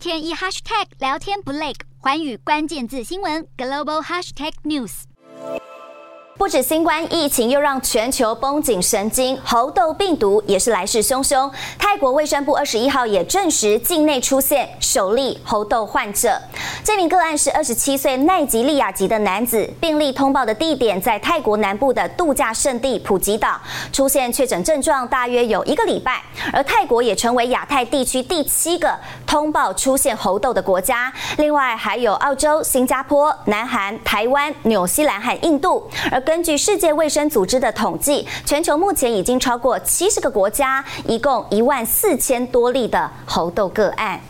天一 hashtag 聊天不累，环宇关键字新闻 global hashtag news。不止新冠疫情，又让全球绷紧神经，猴痘病毒也是来势汹汹。泰国卫生部二十一号也证实，境内出现首例猴痘患者。这名个案是二十七岁奈及利亚籍的男子，病例通报的地点在泰国南部的度假胜地普吉岛，出现确诊症状大约有一个礼拜。而泰国也成为亚太地区第七个通报出现猴痘的国家，另外还有澳洲、新加坡、南韩、台湾、纽西兰和印度。而根据世界卫生组织的统计，全球目前已经超过七十个国家，一共一万四千多例的猴痘个案。